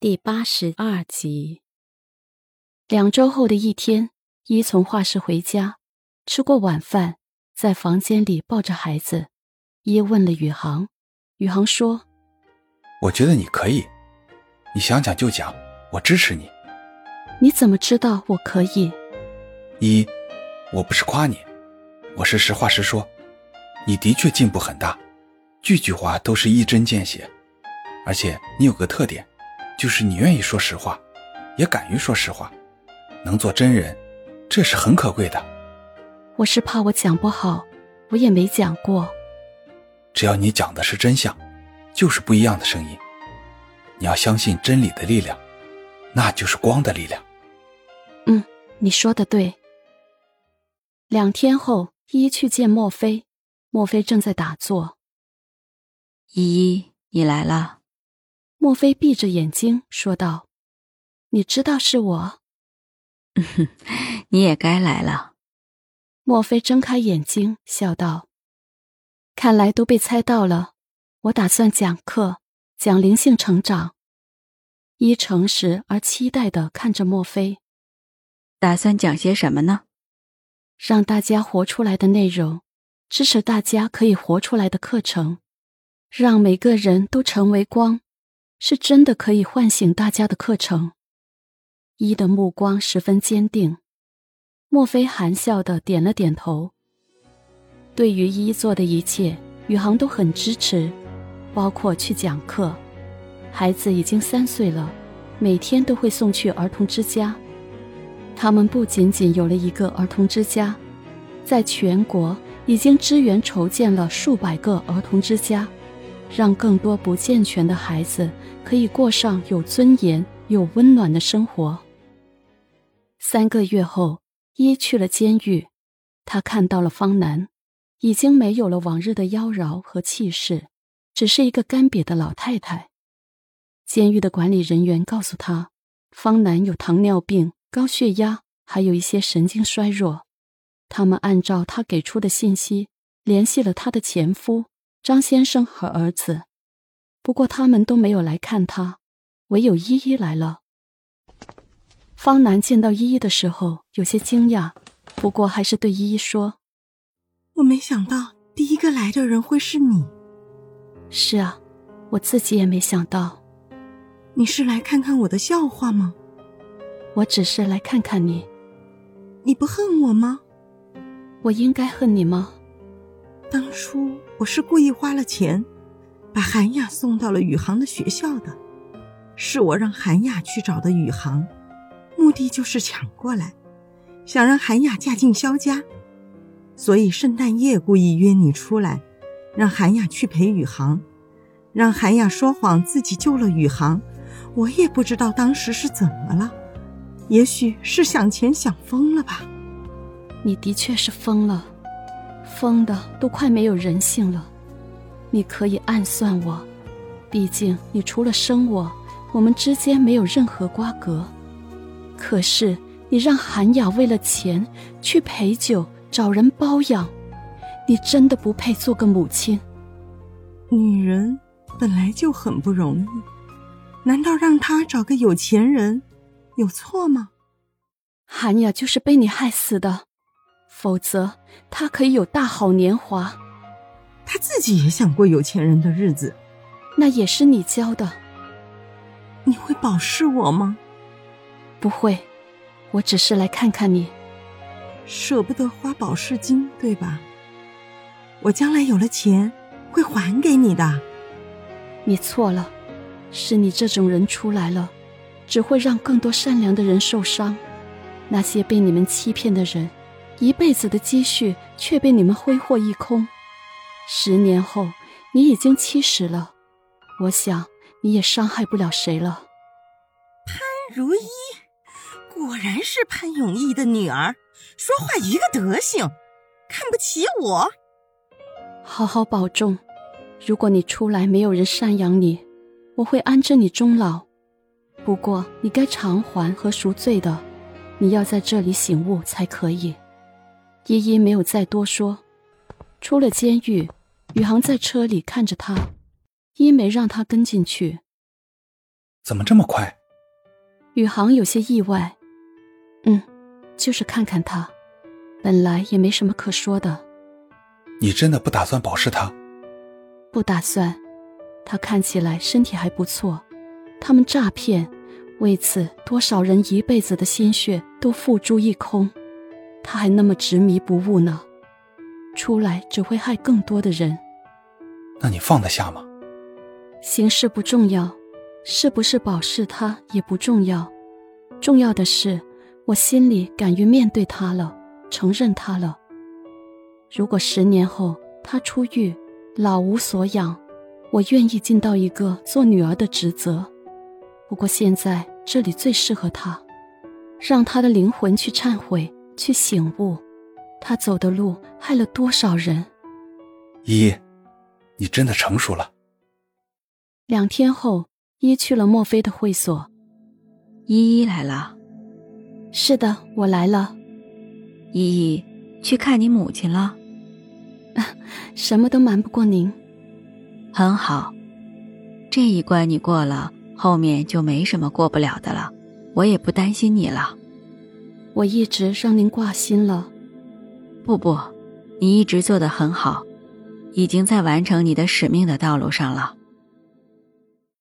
第八十二集。两周后的一天，一从画室回家，吃过晚饭，在房间里抱着孩子，一问了宇航，宇航说：“我觉得你可以，你想讲就讲，我支持你。”你怎么知道我可以？一，我不是夸你，我是实话实说，你的确进步很大，句句话都是一针见血，而且你有个特点。就是你愿意说实话，也敢于说实话，能做真人，这是很可贵的。我是怕我讲不好，我也没讲过。只要你讲的是真相，就是不一样的声音。你要相信真理的力量，那就是光的力量。嗯，你说的对。两天后，依依去见莫非，莫非正在打坐。依依，你来了。莫非闭着眼睛说道：“你知道是我，哼 你也该来了。”莫非睁开眼睛笑道：“看来都被猜到了。我打算讲课，讲灵性成长。”一诚实而期待的看着莫非，打算讲些什么呢？让大家活出来的内容，支持大家可以活出来的课程，让每个人都成为光。是真的可以唤醒大家的课程。一的目光十分坚定，莫非含笑的点了点头。对于一做的一切，宇航都很支持，包括去讲课。孩子已经三岁了，每天都会送去儿童之家。他们不仅仅有了一个儿童之家，在全国已经支援筹建了数百个儿童之家。让更多不健全的孩子可以过上有尊严、有温暖的生活。三个月后，一去了监狱，他看到了方南，已经没有了往日的妖娆和气势，只是一个干瘪的老太太。监狱的管理人员告诉他，方南有糖尿病、高血压，还有一些神经衰弱。他们按照他给出的信息联系了他的前夫。张先生和儿子，不过他们都没有来看他，唯有依依来了。方南见到依依的时候有些惊讶，不过还是对依依说：“我没想到第一个来的人会是你。”“是啊，我自己也没想到。”“你是来看看我的笑话吗？”“我只是来看看你。”“你不恨我吗？”“我应该恨你吗？”当初我是故意花了钱，把韩雅送到了宇航的学校的，是我让韩雅去找的宇航，目的就是抢过来，想让韩雅嫁进萧家，所以圣诞夜故意约你出来，让韩雅去陪宇航，让韩雅说谎自己救了宇航，我也不知道当时是怎么了，也许是想钱想疯了吧。你的确是疯了。疯的都快没有人性了，你可以暗算我，毕竟你除了生我，我们之间没有任何瓜葛。可是你让韩雅为了钱去陪酒找人包养，你真的不配做个母亲。女人本来就很不容易，难道让她找个有钱人有错吗？韩雅就是被你害死的。否则，她可以有大好年华。他自己也想过有钱人的日子，那也是你教的。你会保释我吗？不会，我只是来看看你。舍不得花保释金，对吧？我将来有了钱，会还给你的。你错了，是你这种人出来了，只会让更多善良的人受伤。那些被你们欺骗的人。一辈子的积蓄却被你们挥霍一空，十年后你已经七十了，我想你也伤害不了谁了。潘如一，果然是潘永义的女儿，说话一个德行，看不起我。好好保重，如果你出来没有人赡养你，我会安置你终老。不过你该偿还和赎罪的，你要在这里醒悟才可以。依依没有再多说，出了监狱，宇航在车里看着他，一没让他跟进去。怎么这么快？宇航有些意外。嗯，就是看看他，本来也没什么可说的。你真的不打算保释他？不打算。他看起来身体还不错。他们诈骗，为此多少人一辈子的心血都付诸一空。他还那么执迷不悟呢，出来只会害更多的人。那你放得下吗？形式不重要，是不是保释他也不重要，重要的是我心里敢于面对他了，承认他了。如果十年后他出狱，老无所养。我愿意尽到一个做女儿的职责，不过现在这里最适合他，让他的灵魂去忏悔，去醒悟，他走的路害了多少人。依依，你真的成熟了。两天后，依去了墨菲的会所。依依来了。是的，我来了。依依，去看你母亲了。什么都瞒不过您。很好，这一关你过了，后面就没什么过不了的了。我也不担心你了。我一直让您挂心了。不不，你一直做得很好，已经在完成你的使命的道路上了。